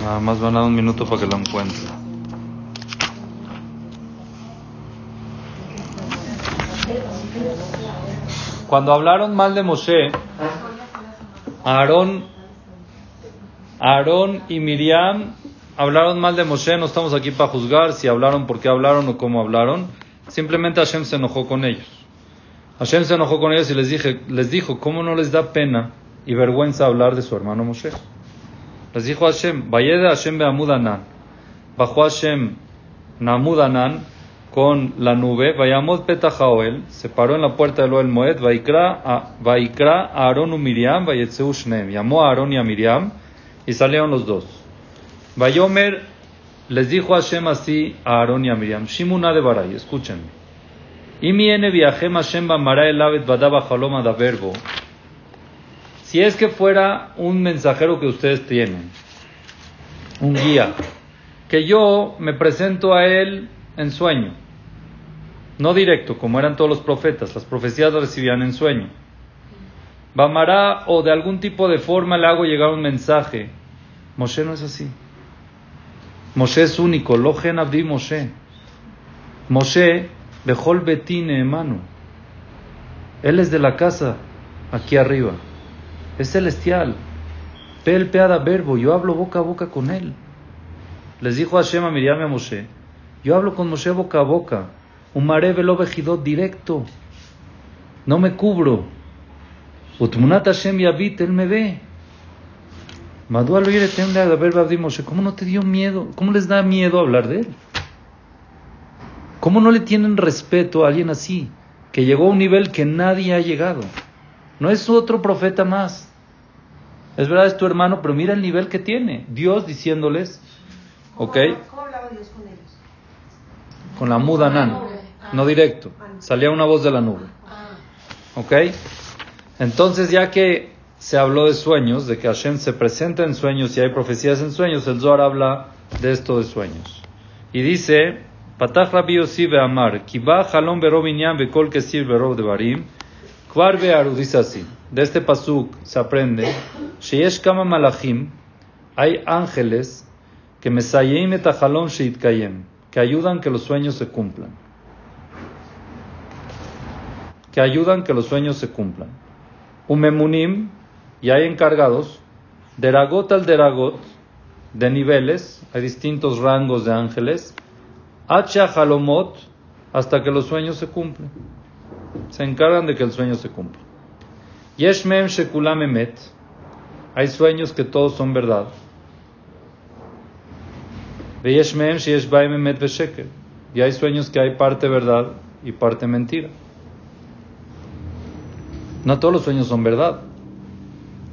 Nada más van a dar un minuto para que lo encuentre. Cuando hablaron mal de Moshe, Aarón, Aarón y Miriam hablaron mal de Moshe. No estamos aquí para juzgar si hablaron, por qué hablaron o cómo hablaron. Simplemente Hashem se enojó con ellos. Hashem se enojó con ellos y les, dije, les dijo, ¿cómo no les da pena y vergüenza hablar de su hermano Moshe? Les dijo Hashem, Vayede Hashem Beamudanan. Bajó Hashem Namudanan con la nube, Vayamot Petajaoel, se paró en la puerta del Oel Moed, Vaikra a Aaron y Miriam, Vayetzeu Shneem. Llamó a Aaron y a Miriam y salieron los dos. Vayomer les dijo Hashem así a Aaron y a Miriam, Shimuna de Baray, escúchenme. Y miene viajem Hashem Bamara el Avet Badaba Haloma da Verbo. Si es que fuera un mensajero que ustedes tienen, un guía, que yo me presento a él en sueño, no directo, como eran todos los profetas, las profecías las recibían en sueño. Bamará o de algún tipo de forma le hago llegar un mensaje. Moshe no es así. Moshe es único, Logen Abdi Moshe. Moshe, Bejol Betine hermano. Él es de la casa, aquí arriba es celestial. Pel peada verbo, yo hablo boca a boca con él. Les dijo Hashem a Miriam y a Moshe, yo hablo con Moshe boca a boca. Un mare velo directo. No me cubro. Utmunat Hashem yabit, él me ve. Madua lo Moshe, ¿cómo no te dio miedo? ¿Cómo les da miedo hablar de él? ¿Cómo no le tienen respeto a alguien así? Que llegó a un nivel que nadie ha llegado. No es otro profeta más. Es verdad, es tu hermano, pero mira el nivel que tiene. Dios diciéndoles, ¿ok? ¿Cómo hablaba Dios con ellos? Con la muda nan, no directo. Salía una voz de la nube. ¿Ok? Entonces, ya que se habló de sueños, de que Hashem se presenta en sueños y hay profecías en sueños, el Zohar habla de esto de sueños. Y dice, Patach Rabbi Yossi Amar, Kiba Halom Berov Inyan Bekol Kesir Berov Devarim, Kvar Bearu, dice así, de este pasuk se aprende, Sheyesh Kama Malachim, hay ángeles que Mesayim et Halom Kayem, que ayudan que los sueños se cumplan. Que ayudan que los sueños se cumplan. Umemunim, y hay encargados, Deragot al Deragot, de niveles, hay distintos rangos de ángeles, Hacha Halomot, hasta que los sueños se cumplen. Se encargan de que el sueño se cumpla. Yeshmem Shekulam Emet, hay sueños que todos son verdad. Veyeshmem Sheyeshbaim Emet Vesheker, y hay sueños que hay parte verdad y parte mentira. No todos los sueños son verdad.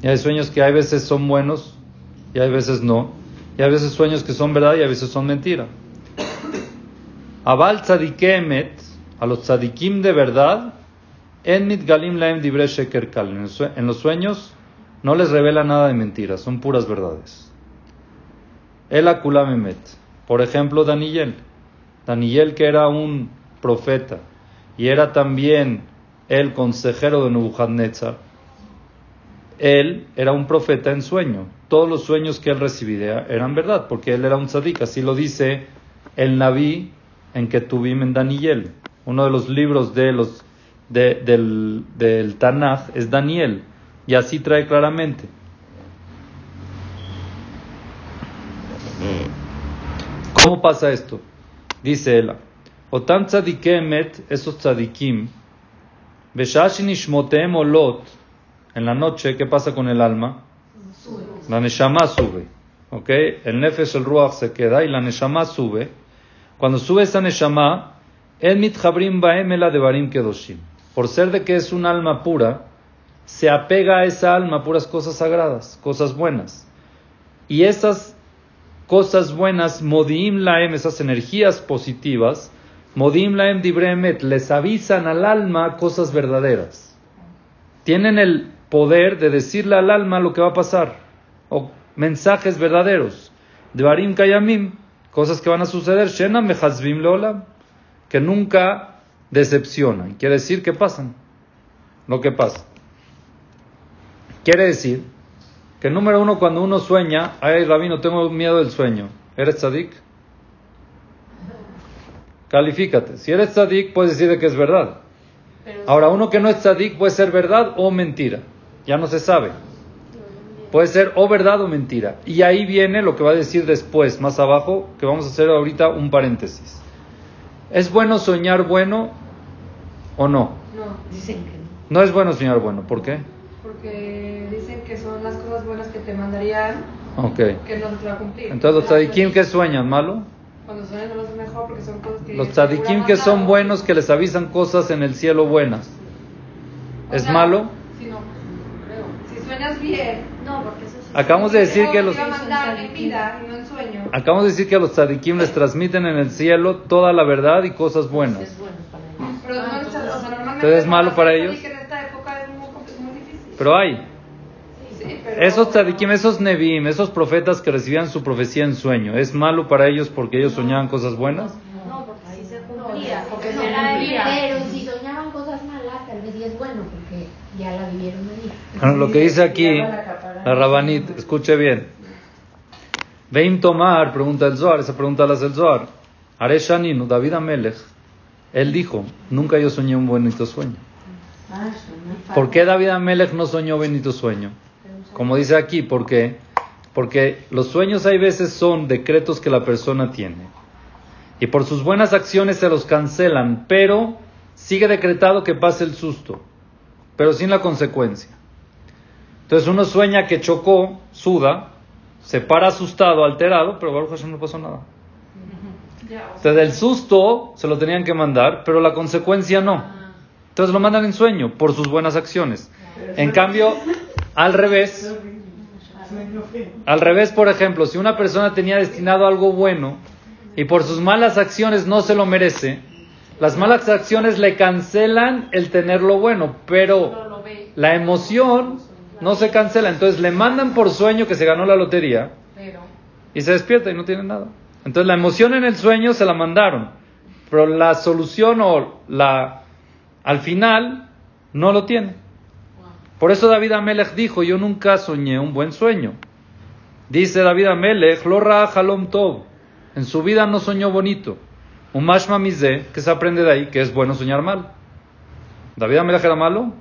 Y hay sueños que hay veces son buenos y hay veces no. Y hay veces sueños que son verdad y a veces son mentira. Abal tzadikemet, a los tzadikim de verdad, en En los sueños no les revela nada de mentira, son puras verdades. El akulamemet. Por ejemplo, Daniel. Daniel que era un profeta y era también el consejero de Nebuchadnezzar él era un profeta en sueño. Todos los sueños que él recibía eran verdad, porque él era un tzadik. Así lo dice el Naví en Ketubim en Daniel. Uno de los libros de los, del, del Tanaj es Daniel. Y así trae claramente. ¿Cómo pasa esto? Dice él. Otan tzadikemet, esos tzadikim, beshashin ishmotem olot, en la noche, ¿qué pasa con el alma? La neshama sube. ¿Ok? El nefesh, el ruach se queda y la neshama sube. Cuando sube esa neshama, el mitjabrim baem de barim kedoshim. Por ser de que es un alma pura, se apega a esa alma puras cosas sagradas, cosas buenas. Y esas cosas buenas, modim laem, esas energías positivas, modim laem dibremet, les avisan al alma cosas verdaderas. Tienen el poder de decirle al alma lo que va a pasar, o mensajes verdaderos. De Barim Kayamim, cosas que van a suceder, Shena Mehazvim Lola, que nunca decepcionan. Quiere decir que pasan lo que pasa. Quiere decir que número uno, cuando uno sueña, ay rabino, tengo miedo del sueño. ¿Eres tzadik? Califícate. Si eres tzadik, puedes decir que es verdad. Ahora, uno que no es tzadik puede ser verdad o mentira. Ya no se sabe. Puede ser o verdad o mentira. Y ahí viene lo que va a decir después, más abajo, que vamos a hacer ahorita un paréntesis. ¿Es bueno soñar bueno o no? No, dicen que no. No es bueno soñar bueno, ¿por qué? Porque dicen que son las cosas buenas que te mandarían okay. que no se va a cumplir. Entonces, ¿los tzadikim que sueñan malo? Cuando sueñan no es mejor porque son cosas que... Los tzadikim que son buenos, que les avisan cosas en el cielo buenas. ¿Es malo? Sueñas bien. No, porque eso Acabamos de decir que los Acabamos de decir que a los tzadikim les transmiten en el cielo toda la verdad y cosas buenas. Pero no, o sea, normalmente Entonces es malo para ellos. Pero hay. Esos tzadikim, esos nevim, esos profetas que recibían su profecía en sueño, ¿es malo para ellos porque ellos soñaban cosas buenas? No, porque así se cumplía. Porque Pero si soñaban cosas malas, tal vez sí es bueno, porque ya la vivieron Bueno, lo que dice aquí, la Rabanit, escuche bien. Veim Tomar, pregunta el Zohar, esa pregunta la hace el Zohar. Are Shaninu, David Amelech, él dijo, nunca yo soñé un bonito sueño. ¿Por qué David Amelech no soñó bonito sueño? como dice aquí, ¿por qué? Porque los sueños hay veces son decretos que la persona tiene. Y por sus buenas acciones se los cancelan, pero sigue decretado que pase el susto, pero sin la consecuencia. Entonces uno sueña que chocó, suda, se para asustado, alterado, pero Baruch Hashem no pasó nada. Entonces del susto se lo tenían que mandar, pero la consecuencia no. Entonces lo mandan en sueño por sus buenas acciones. En cambio, al revés, al revés, por ejemplo, si una persona tenía destinado algo bueno y por sus malas acciones no se lo merece, las malas acciones le cancelan el tener lo bueno, pero la emoción no se cancela. Entonces le mandan por sueño que se ganó la lotería y se despierta y no tiene nada. Entonces la emoción en el sueño se la mandaron, pero la solución o la al final no lo tiene. Por eso David Amelech dijo, yo nunca soñé un buen sueño. Dice David Amelech, lo halom tov. En su vida no soñó bonito. Un mashma que se aprende de ahí que es bueno soñar mal. ¿David Amelech era malo?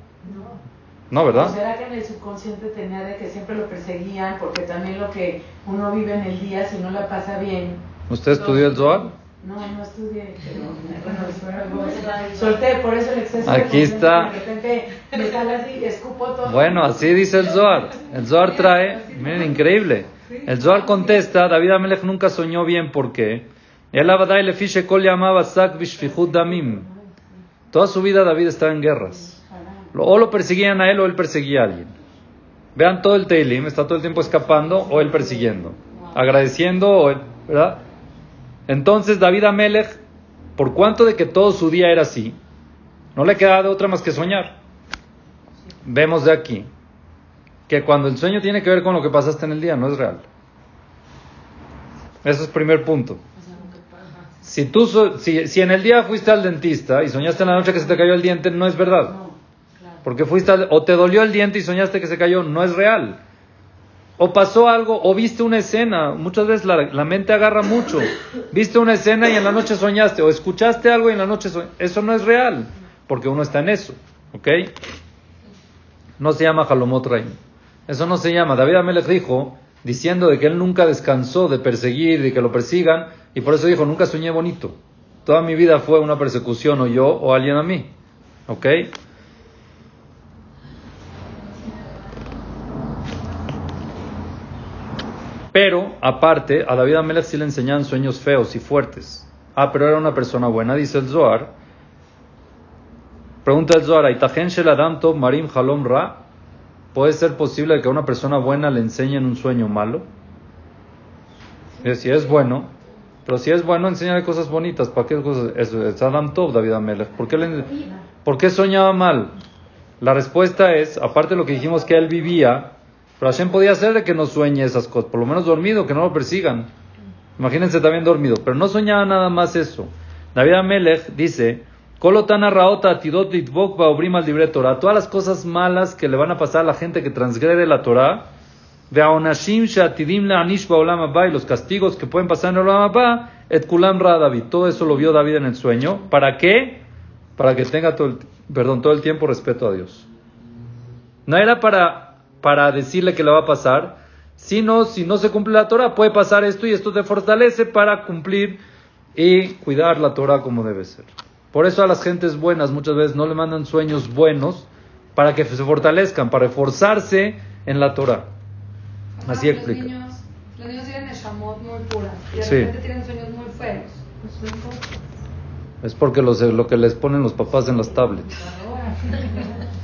No, ¿verdad? ¿Será que en el subconsciente tenía de que siempre lo perseguían? Porque también lo que uno vive en el día, si no la pasa bien. ¿Usted estudió el Zohar? No, no estudié, pero bueno, solté, por eso el exceso Aquí está. De repente me sale así, escupo todo. Bueno, así dice el Zohar. El Zohar trae, miren, increíble. El Zohar contesta, David Amelech nunca soñó bien, ¿por qué? El Abadai le fiche kol llamaba sak damim. Toda su vida David estaba en guerras. O lo perseguían a él o él perseguía a alguien. Vean todo el Teilim, está todo el tiempo escapando o él persiguiendo. Agradeciendo, o él, ¿verdad? Entonces David Amelech, por cuanto de que todo su día era así, no le quedaba de otra más que soñar. Vemos de aquí que cuando el sueño tiene que ver con lo que pasaste en el día, no es real. Eso es primer punto. Si, tú, si, si en el día fuiste al dentista y soñaste en la noche que se te cayó el diente, no es verdad. Porque fuiste o te dolió el diente y soñaste que se cayó, no es real. O pasó algo, o viste una escena. Muchas veces la, mente agarra mucho. Viste una escena y en la noche soñaste, o escuchaste algo y en la noche soñaste. Eso no es real, porque uno está en eso. ¿Ok? No se llama Halomot Eso no se llama. David Amelech dijo, diciendo de que él nunca descansó de perseguir, de que lo persigan, y por eso dijo, nunca soñé bonito. Toda mi vida fue una persecución, o yo, o alguien a mí. ¿Ok? Pero, aparte, a David Amelech sí le enseñaban sueños feos y fuertes. Ah, pero era una persona buena, dice el Zohar. Pregunta el Zohar, Marim Halom Ra? ¿Puede ser posible que a una persona buena le enseñen un sueño malo? Si es bueno, pero si es bueno, enseñale cosas bonitas. ¿Para qué cosas? Es, Adam Tov, David Amelech. ¿Por qué, ¿Por qué soñaba mal? La respuesta es, aparte de lo que dijimos que él vivía, pero Hashem podía hacer de que no sueñe esas cosas, por lo menos dormido, que no lo persigan. Imagínense también dormido, pero no soñaba nada más eso. David Amelech dice, Torah, todas las cosas malas que le van a pasar a la gente que transgrede la Torah, y los castigos que pueden pasar en el Olam Et Kulam Ra David, todo eso lo vio David en el sueño. ¿Para qué? Para que tenga todo perdón, todo el tiempo respeto a Dios. No era para para decirle que le va a pasar, sino si no se cumple la Torah, puede pasar esto y esto te fortalece para cumplir y cuidar la Torah como debe ser. Por eso a las gentes buenas muchas veces no le mandan sueños buenos para que se fortalezcan, para reforzarse en la Torah. Así explica. Los niños, los niños tienen eshamot muy puras y de repente tienen sueños muy feos. Es porque los, lo que les ponen los papás en las tablets.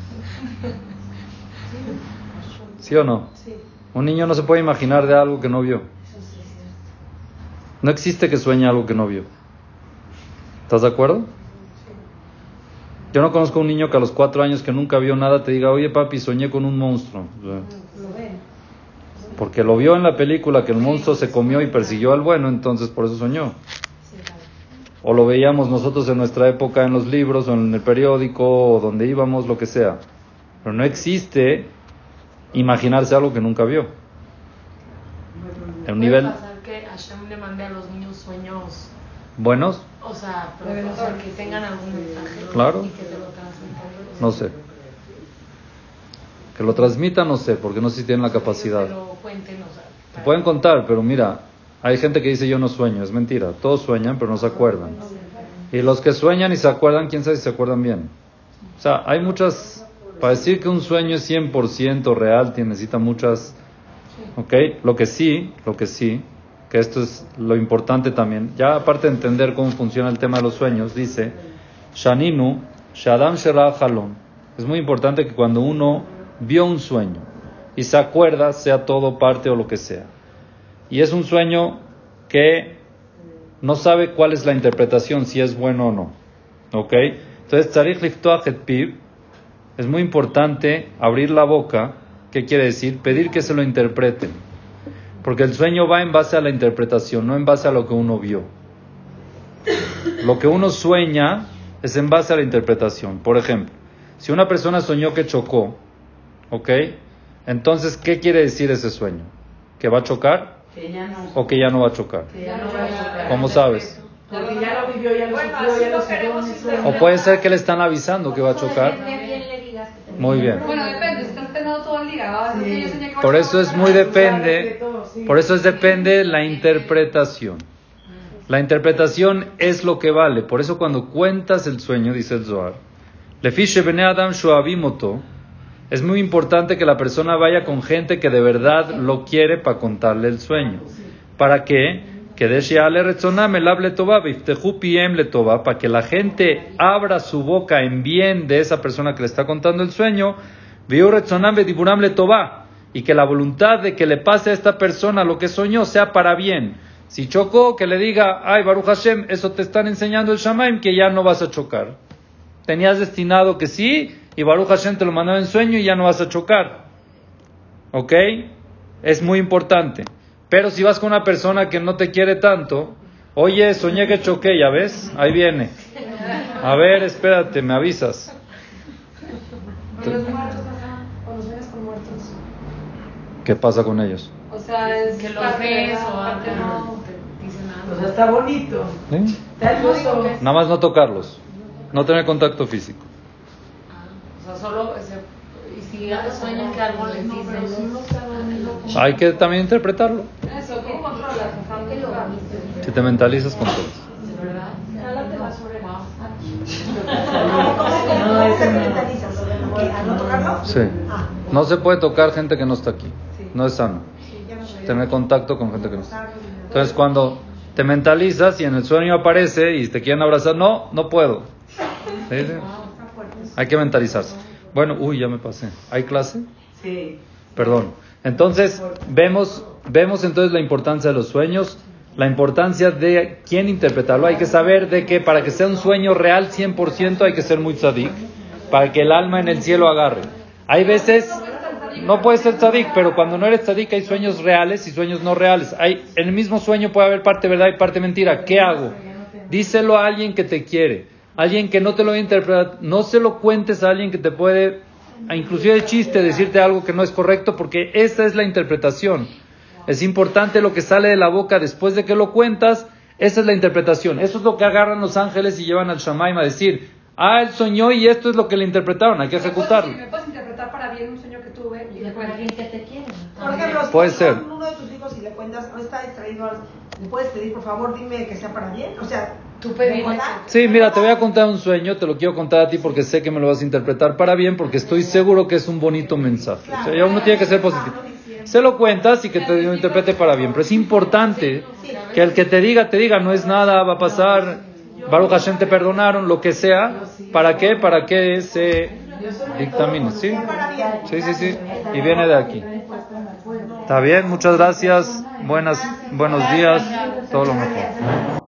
¿Sí o no? Un niño no se puede imaginar de algo que no vio. No existe que sueñe algo que no vio. ¿Estás de acuerdo? Yo no conozco un niño que a los cuatro años que nunca vio nada te diga, oye papi, soñé con un monstruo. Porque lo vio en la película que el monstruo se comió y persiguió al bueno, entonces por eso soñó. O lo veíamos nosotros en nuestra época en los libros o en el periódico o donde íbamos, lo que sea. Pero no existe imaginarse algo que nunca vio. En un nivel... pasar que Hashem le mande a los niños sueños buenos? O sea, que tengan algún mensaje claro. y que se lo transmitan. No sé. Que lo transmita, no sé, porque no sé si tienen la capacidad. Pero cuéntenos. Te pueden contar, pero mira, hay gente que dice yo no sueño, es mentira. Todos sueñan, pero no se acuerdan. Y los que sueñan y se acuerdan, quién sabe si se acuerdan bien. O sea, hay muchas... Para decir que un sueño es 100% real, tiene, necesita muchas... ¿Ok? Lo que sí, lo que sí, que esto es lo importante también, ya aparte de entender cómo funciona el tema de los sueños, dice, Shaninu, Shadam Shera Halon. Es muy importante que cuando uno vio un sueño y se acuerda, sea todo parte o lo que sea. Y es un sueño que no sabe cuál es la interpretación, si es bueno o no. ¿Ok? Entonces, Tzarich Liftoach et Piv, es muy importante abrir la boca, ¿qué quiere decir? Pedir que se lo interpreten. Porque el sueño va en base a la interpretación, no en base a lo que uno vio. Lo que uno sueña es en base a la interpretación. Por ejemplo, si una persona soñó que chocó, ¿ok? Entonces, ¿qué quiere decir ese sueño? ¿Que va a chocar? Que ya no. ¿O que ya no va a chocar? Que ya no va a chocar. ¿Cómo sabes? Porque ya lo vivió, ya lo Bueno, sufrió, así ya lo. O puede ser que le están avisando que va a chocar. Muy bien. Por eso es muy depende, sí. por eso es depende la interpretación. La interpretación es lo que vale. Por eso cuando cuentas el sueño, dice el Zohar, Lefishe bene Adam shuavimoto, es muy importante que la persona vaya con gente que de verdad lo quiere para contarle el sueño. ¿Para qué? Que le hable piem le toba, para que la gente abra su boca en bien de esa persona que le está contando el sueño, viu retsonam bediburam le toba, y que la voluntad de que le pase a esta persona lo que soñó sea para bien. Si chocó, que le diga, ay Baruch Hashem, eso te están enseñando el Shamaim, que ya no vas a chocar. Tenías destinado que sí, y Baruch Hashem te lo mandó en sueño y ya no vas a chocar. ¿Ok? Es muy importante. Pero si vas con una persona que no te quiere tanto, oye, soñé que choqué, ya ves, ahí viene. A ver, espérate, me avisas. Con los muertos, ajá. Con los sueños con muertos. ¿Qué pasa con ellos? O sea, es. Que de ves o algo. no. te dicen O sea, está bonito. ¿Sí? Está hermoso. Nada más no tocarlos, no tener contacto físico. Ah, O sea, solo ese- y si sueñan que algo les dicen. Hay que también interpretarlo. Eso, ¿cómo controlas? Si te mentalizas con todo. ¿De verdad? Jálate las orejas. No, eso no. ¿A no tocarlo? Sí. No se puede tocar gente que no está aquí. No es sano. Tener contacto con gente que no está. Entonces cuando te mentalizas y en el sueño aparece y te quieren abrazar, no, no puedo. Hay que mentalizarse. Bueno, uy, ya me pasé. ¿Hay clase? Sí. Perdón. Entonces, vemos, vemos entonces la importancia de los sueños, la importancia de quién interpretarlo. Hay que saber de que para que sea un sueño real 100% hay que ser muy tzadik, para que el alma en el cielo agarre. Hay veces, no puede ser tzadik, pero cuando no eres tzadik hay sueños reales y sueños no reales. Hay, en el mismo sueño puede haber parte verdad y parte mentira. ¿Qué hago? Díselo a alguien que te quiere, alguien que no te lo va a interpretar. No se lo cuentes a alguien que te puede, a inclusive de chiste, decirte algo que no es correcto, porque esa es la interpretación. Es importante lo que sale de la boca después de que lo cuentas. Esa es la interpretación. Eso es lo que agarran los ángeles y llevan al Shamaim a decir, ah, él soñó y esto es lo que le interpretaron, hay que ejecutarlo. ¿Me puedes interpretar para bien un sueño que tuve y le alguien que te quiere. Por ejemplo, si Puede vas ser. uno de tus hijos y le cuentas, está distraído, le puedes pedir, por favor, dime que sea para bien. O sea, Tú pedirle ¿verdad? Sí, mira, te voy a contar un sueño, te lo quiero contar a ti porque sé que me lo vas a interpretar para bien, porque estoy seguro que es un bonito mensaje. O sea, ya uno tiene que ser positivo. Se lo cuentas y que te lo interprete para bien, pero es importante que el que te diga, te diga, no es nada, va a pasar, Baruch Hashem te perdonaron, lo que sea, ¿para qué? Para que se dictamine, ¿sí? Sí, sí, sí, y viene de aquí. Está bien, muchas gracias, buenas, buenos días, todo lo mejor.